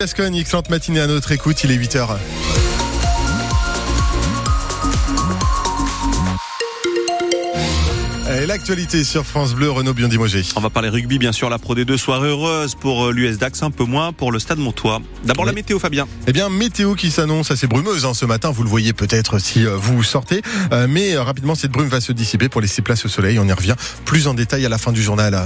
Gascogne, excellente matinée à notre écoute, il est 8h. Et l'actualité sur France Bleu, Renaud Biondimogé. On va parler rugby, bien sûr, la Pro D2, soirée heureuse pour euh, l'US Dax, un peu moins pour le Stade Montois. D'abord la météo, Fabien. Eh bien, météo qui s'annonce assez brumeuse hein, ce matin, vous le voyez peut-être si euh, vous sortez, Euh, mais euh, rapidement cette brume va se dissiper pour laisser place au soleil, on y revient plus en détail à la fin du journal.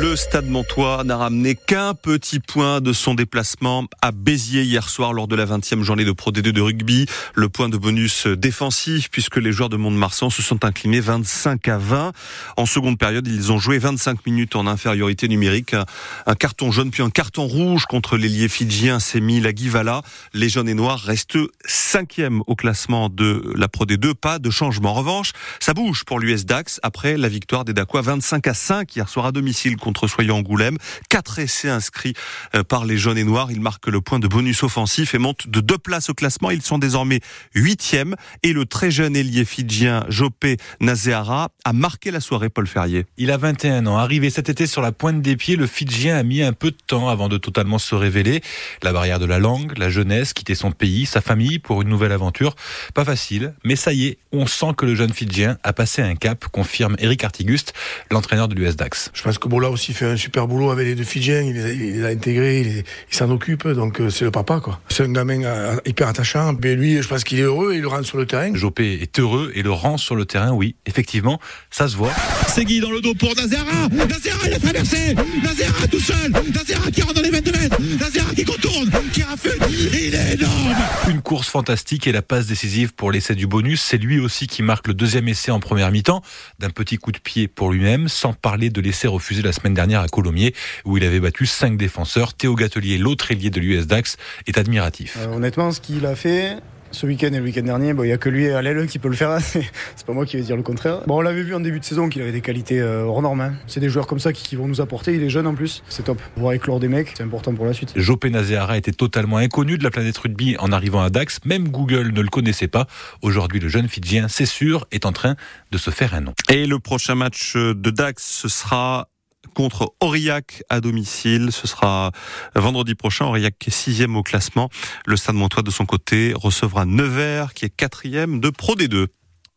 Le Stade Montois n'a ramené qu'un petit point de son déplacement à Béziers hier soir lors de la 20e journée de Pro D2 de rugby. Le point de bonus défensif puisque les joueurs de Mont-de-Marsan se sont inclinés 25 à 20. En seconde période, ils ont joué 25 minutes en infériorité numérique. Un, carton jaune puis un carton rouge contre l'ailier fidjien Semi Lagivala. Les jaunes et noirs restent cinquième au classement de la Pro D2. Pas de changement. En revanche, ça bouge pour l'US Dax après la victoire des Dacois 25 à 5 hier soir à domicile contre Soyons Angoulême. Quatre essais inscrits euh, par les jaunes et noirs. Ils marquent le point de bonus offensif et montent de deux places au classement. Ils sont désormais huitièmes. Et le très jeune ailier fidjien Jopé Nazéara a marqué la soirée Paul Ferrier. Il a 21 ans. Arrivé cet été sur la pointe des pieds, le Fidjien a mis un peu de temps avant de totalement se révéler. La barrière de la langue, la jeunesse, quitter son pays, sa famille pour une nouvelle aventure. Pas facile, mais ça y est, on sent que le jeune Fidjien a passé un cap, confirme Eric Artiguste, l'entraîneur de l'US Dax. Je pense que Bola aussi fait un super boulot avec les deux Fidjiens. Il les a, il les a intégrés, il, les- il s'en occupe. Donc euh, c'est le papa, quoi. C'est un gamin euh, hyper attachant. Mais lui, je pense qu'il est heureux et il le rentre sur le terrain. Jopé est heureux et le rend sur le terrain, oui, effectivement, ça se voit. Segui dans le dos pour Nazera. Nazera, il a traversé. Nazera tout seul. Nazera qui rentre dans les 22 mètres. Nazera course fantastique et la passe décisive pour l'essai du bonus. C'est lui aussi qui marque le deuxième essai en première mi-temps, d'un petit coup de pied pour lui-même, sans parler de l'essai refusé la semaine dernière à Colomiers, où il avait battu cinq défenseurs. Théo Gatelier, l'autre ailier de l'US Dax, est admiratif. Euh, honnêtement, ce qu'il a fait ce week-end et le week-end dernier, bon, il n'y a que lui à l'aile qui peut le faire. C'est c'est pas moi qui vais dire le contraire. Bon, on l'avait vu en début de saison qu'il avait des qualités euh, hors normes. hein. C'est des joueurs comme ça qui, qui vont nous apporter. Il est jeune en plus. C'est top. Voir éclore des mecs, c'est important pour la suite. Jopé Nazéara était totalement inconnu de la planète rugby en arrivant à Dax. Même Google ne le connaissait pas. Aujourd'hui, le jeune Fidjien, c'est sûr, est en train de se faire un nom. Et le prochain match de Dax, ce sera contre Aurillac à domicile. Ce sera vendredi prochain. Aurillac qui est sixième au classement. Le Stade Montois, de son côté, recevra Nevers, qui est quatrième de Pro D2.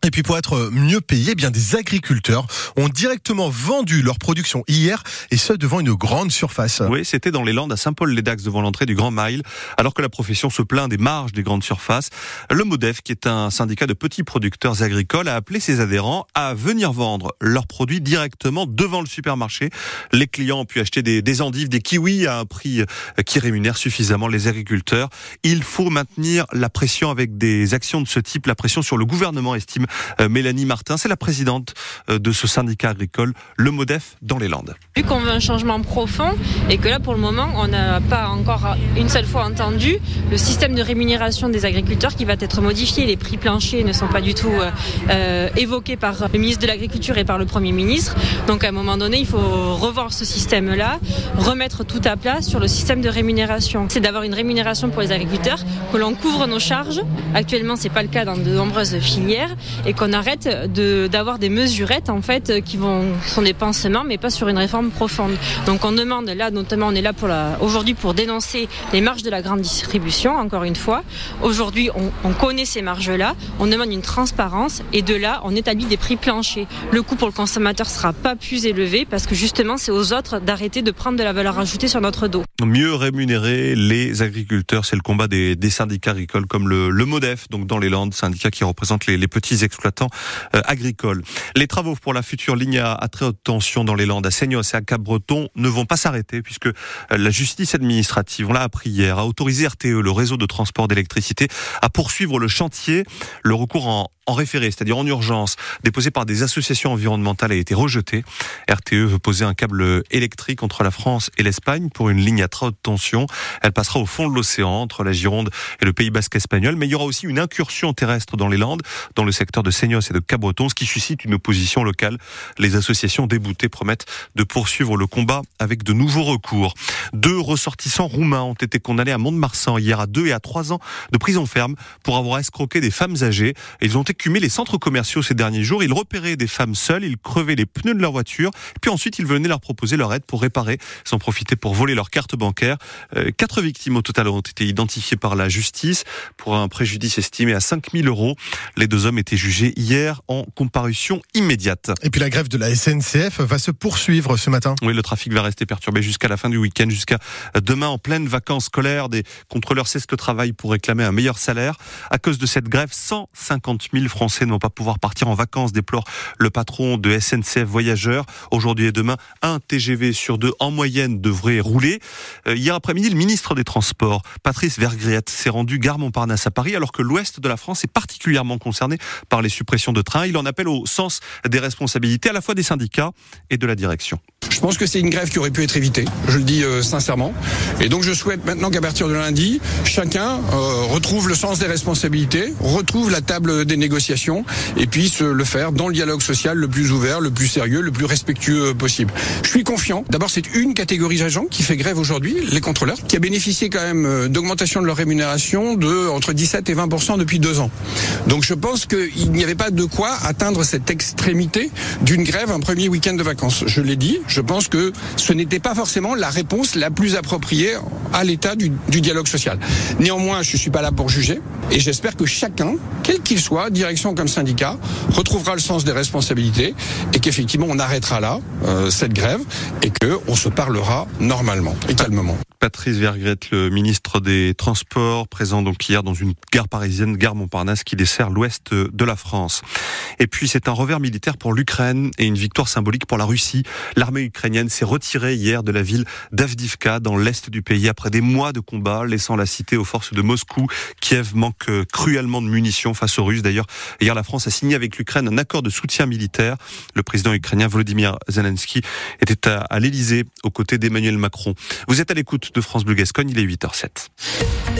Et puis pour être mieux payés, eh bien des agriculteurs ont directement vendu leur production hier et ce devant une grande surface. Oui, c'était dans les Landes à Saint-Paul-les-Dax devant l'entrée du Grand Mile, alors que la profession se plaint des marges des grandes surfaces. Le MODEF, qui est un syndicat de petits producteurs agricoles, a appelé ses adhérents à venir vendre leurs produits directement devant le supermarché. Les clients ont pu acheter des, endives, des kiwis à un prix euh, qui rémunère suffisamment les agriculteurs. Il faut maintenir la pression avec des actions de ce type, la pression sur le gouvernement, estime Mélanie Martin. C'est la présidente euh, de ce syndicat agricole, le MODEF, dans les Landes. Vu qu'on veut un changement profond et que là pour le moment on n'a pas encore une seule fois entendu le système de rémunération des agriculteurs qui va être modifié. Les prix planchers ne sont pas du tout euh, euh, évoqués par le ministre de l'Agriculture et par le Premier ministre. Donc à un moment donné il faut revoir ce système-là, remettre tout à plat sur le système de rémunération. C'est d'avoir une rémunération pour les agriculteurs, que l'on couvre nos charges. Actuellement c'est pas le cas dans de nombreuses filières et qu'on arrête de- d'avoir des mesurettes en fait qui vont sont des pansements mais pas sur une réforme profonde. Donc on demande là notamment on est là pour la aujourd'hui pour dénoncer les marges de la grande distribution encore une fois. Aujourd'hui on, on connaît ces marges là, on demande une transparence et de là on établit des prix planchers. Le coût pour le consommateur sera pas plus élevé parce que justement c'est aux autres d'arrêter de prendre de la valeur ajoutée sur notre dos. mieux rémunérer les agriculteurs. C'est le combat des, des syndicats agricoles comme le, le MODEF, donc dans les Landes, syndicat qui représente les, les petits exploitants euh, agricoles. Les travaux pour la future ligne à, très haute tension dans les Landes, à Seignos et à Cap-Breton, ne vont pas s'arrêter puisque euh, la justice administrative, on l'a appris hier, a autorisé RTE, le réseau de transport d'électricité, à poursuivre le chantier. Le recours en, en référé, c'est-à-dire en urgence, déposé par des associations environnementales a été rejeté. RTE veut poser un câble électrique entre la France et l'Espagne pour une ligne à très haute tension. Elle passera au fond de l'océan entre la Gironde et le Pays Basque espagnol, mais il y aura aussi une incursion terrestre dans les Landes, dans le secteur de Seignos et de Cabreton, ce qui suscite une opposition locale. Les associations déboutées promettent de poursuivre le combat avec de nouveaux recours. Deux ressortissants roumains ont été condamnés à Mont-de-Marsan hier à deux et à trois ans de prison ferme pour avoir escroqué des femmes âgées. Ils ont écumaient les centres commerciaux ces derniers jours. Ils repéraient des femmes seules, ils crevaient les pneus de leur voiture, puis ensuite ils venaient leur proposer leur aide pour réparer, sans profiter pour voler leur carte bancaire. Euh, quatre victimes au total ont été identifiées par la justice pour un préjudice estimé à 5000 euros. Les deux hommes étaient jugés hier en comparution immédiate. Et puis la grève de la SNCF va se poursuivre ce matin. Oui, le trafic va rester perturbé jusqu'à la fin du week-end, jusqu'à demain en pleine vacances scolaires. Des contrôleurs cessent le travail pour réclamer un meilleur salaire. À cause de cette grève, 150 000 Français ne vont pas pouvoir partir en vacances, déplore le patron de SNCF Voyageurs. Aujourd'hui et demain, un TGV sur deux en moyenne devrait rouler. Euh, hier après-midi, le ministre des Transports, Patrice Vergriat, s'est rendu gare Montparnasse à Paris, alors que l'ouest de la France est particulièrement concerné par les suppressions de trains. Il en appelle au sens des responsabilités à la fois des syndicats et de la direction. Je pense que c'est une grève qui aurait pu être évitée, je le dis euh, sincèrement. Et donc je souhaite maintenant qu'à partir de lundi, chacun euh, retrouve le sens des responsabilités, retrouve la table des négociations et puisse le faire dans le dialogue social le plus ouvert, le plus sérieux, le plus respectueux possible. Je suis confiant. D'abord, c'est une catégorie d'agents qui fait grève aujourd'hui, les contrôleurs, qui a bénéficié quand même euh, d'augmentation de leur rémunération de entre 17 et 20% depuis deux ans. Donc je pense qu'il n'y avait pas de quoi atteindre cette extrémité d'une grève un premier week-end de vacances. Je l'ai dit, je pense que ce n'était pas forcément la réponse la plus appropriée à l'état du, du, dialogue social. Néanmoins, je ne suis pas là pour juger et j'espère que chacun, quel qu'il soit, direction comme syndicat, retrouvera le sens des responsabilités et qu'effectivement on arrêtera là euh, cette grève et que on se parlera normalement et calmement. Patrice Vergret, le ministre des Transports, présent donc hier dans une gare parisienne, gare Montparnasse, qui dessert l'ouest de la France. Et puis c'est un revers militaire pour l'Ukraine et une victoire symbolique pour la Russie. L'armée ukrainienne s'est retirée hier de la ville d'Avdivka, dans l'est du pays, après des mois de combats, laissant la cité aux forces de Moscou. Kiev manque cruellement de munitions face aux Russes. D'ailleurs, hier la France a signé avec l'Ukraine un accord de soutien militaire. Le président ukrainien Volodymyr Zelensky était à l'Elysée aux côtés d'Emmanuel Macron. Vous êtes à l'écoute de France Bleu Gascogne, il est 8h07.